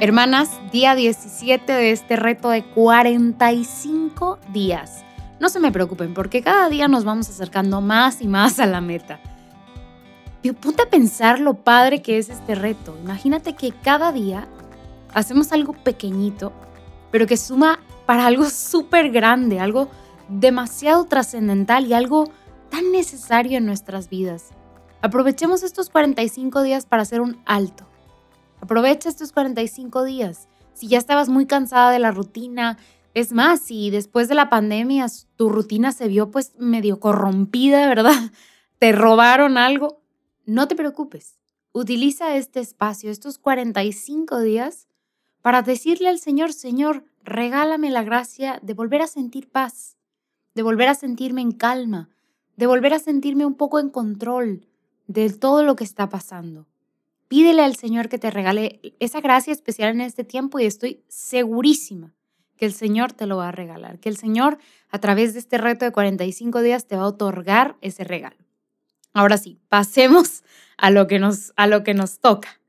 Hermanas, día 17 de este reto de 45 días. No se me preocupen porque cada día nos vamos acercando más y más a la meta. Y ponte a pensar lo padre que es este reto. Imagínate que cada día hacemos algo pequeñito, pero que suma para algo súper grande, algo demasiado trascendental y algo tan necesario en nuestras vidas. Aprovechemos estos 45 días para hacer un alto Aprovecha estos 45 días. Si ya estabas muy cansada de la rutina, es más, si después de la pandemia tu rutina se vio pues medio corrompida, ¿verdad? Te robaron algo, no te preocupes. Utiliza este espacio, estos 45 días, para decirle al Señor, Señor, regálame la gracia de volver a sentir paz, de volver a sentirme en calma, de volver a sentirme un poco en control de todo lo que está pasando. Pídele al Señor que te regale esa gracia especial en este tiempo y estoy segurísima que el Señor te lo va a regalar, que el Señor a través de este reto de 45 días te va a otorgar ese regalo. Ahora sí, pasemos a lo que nos, a lo que nos toca.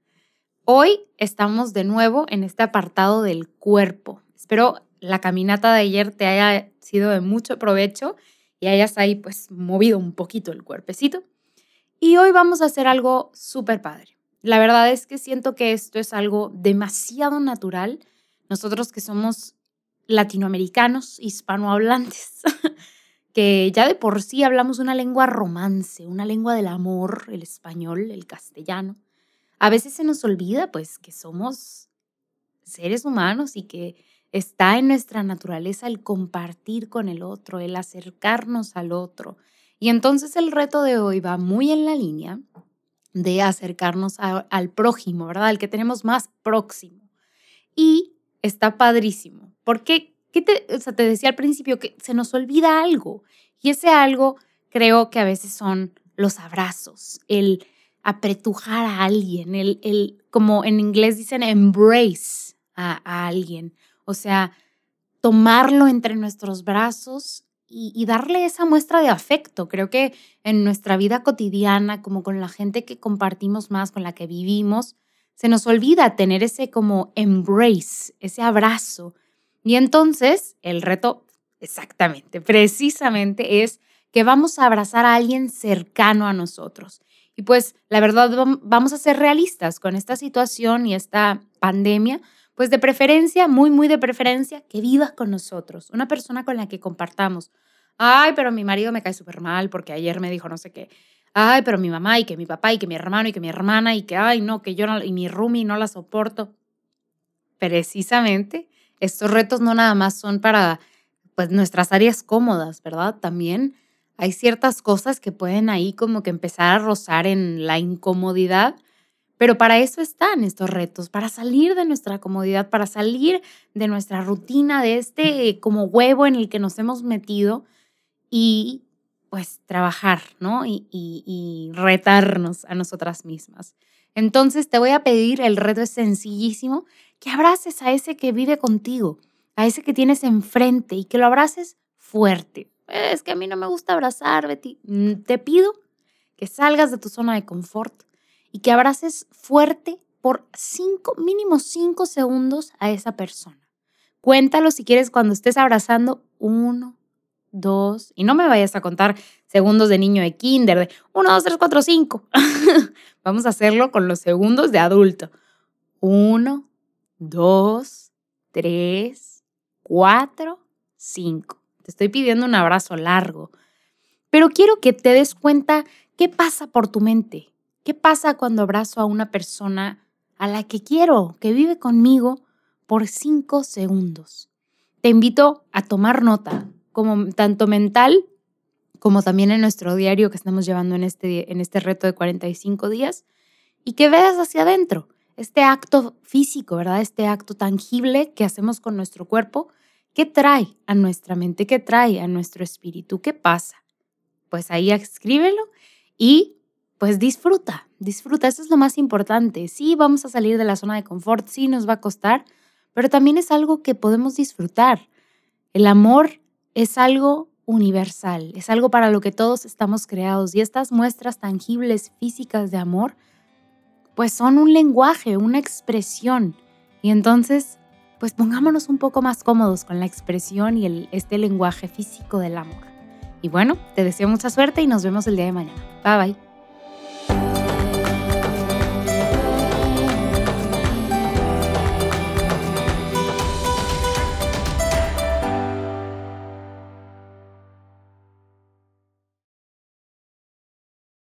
Hoy estamos de nuevo en este apartado del cuerpo. Espero la caminata de ayer te haya sido de mucho provecho y hayas ahí pues movido un poquito el cuerpecito. Y hoy vamos a hacer algo súper padre. La verdad es que siento que esto es algo demasiado natural. Nosotros que somos latinoamericanos, hispanohablantes, que ya de por sí hablamos una lengua romance, una lengua del amor, el español, el castellano. A veces se nos olvida pues que somos seres humanos y que está en nuestra naturaleza el compartir con el otro, el acercarnos al otro. Y entonces el reto de hoy va muy en la línea de acercarnos al prójimo, ¿verdad? Al que tenemos más próximo. Y está padrísimo, porque ¿qué te, o sea, te decía al principio que se nos olvida algo. Y ese algo creo que a veces son los abrazos, el apretujar a alguien, el, el como en inglés dicen, embrace a, a alguien. O sea, tomarlo entre nuestros brazos y, darle esa muestra de afecto. Creo que en nuestra vida cotidiana, como con la gente que compartimos más, con la que vivimos, se nos olvida tener ese como embrace, ese abrazo. Y entonces el reto, exactamente, precisamente es que vamos a abrazar a alguien cercano a nosotros. Y pues la verdad vamos a ser realistas con esta situación y esta pandemia pues de preferencia, muy, muy de preferencia, que vivas con nosotros, una persona con la que compartamos. Ay, pero mi marido me cae súper mal porque ayer me dijo no sé qué. Ay, pero mi mamá y que mi papá y que mi hermano y que mi hermana y que, ay, no, que yo y mi roomie no la soporto. Precisamente, estos retos no nada más son para pues nuestras áreas cómodas, ¿verdad? También hay ciertas cosas que pueden ahí como que empezar a rozar en la incomodidad pero para eso están estos retos, para salir de nuestra comodidad, para salir de nuestra rutina, de este como huevo en el que nos hemos metido y pues trabajar, ¿no? Y, retarnos a nosotras mismas. Entonces te voy a pedir, el reto es sencillísimo, que abraces a ese que vive contigo, a ese que tienes enfrente y que lo abraces fuerte. Es que a mí no me gusta abrazar, Betty. Mm, te pido que salgas de tu zona de confort, y que abraces fuerte por cinco, mínimo cinco segundos a esa persona. Cuéntalo si quieres cuando estés abrazando uno, dos, y no me vayas a contar segundos de niño de kinder, de uno, dos, tres, cuatro, cinco. Vamos a hacerlo con los segundos de adulto. Uno, dos, tres, cuatro, cinco. Te estoy pidiendo un abrazo largo, pero quiero que te des cuenta qué pasa por tu mente. ¿Qué pasa cuando abrazo a una persona a la que quiero, que vive conmigo por cinco segundos? Te invito a tomar nota, como tanto mental como también en nuestro diario que estamos llevando en este, en este reto de 45 días, y que veas hacia adentro este acto físico, ¿verdad? Este acto tangible que hacemos con nuestro cuerpo, ¿qué trae a nuestra mente? ¿Qué trae a nuestro espíritu? ¿Qué pasa? Pues ahí escríbelo y pues disfruta, disfruta, eso es lo más importante. Sí, vamos a salir de la zona de confort, sí nos va a costar, pero también es algo que podemos disfrutar. El amor es algo universal, es algo para lo que todos estamos creados y estas muestras tangibles físicas de amor pues son un lenguaje, una expresión. Y entonces, pues pongámonos un poco más cómodos con la expresión y este lenguaje físico del amor. Y bueno, te deseo mucha suerte y nos vemos el día de mañana. Bye bye.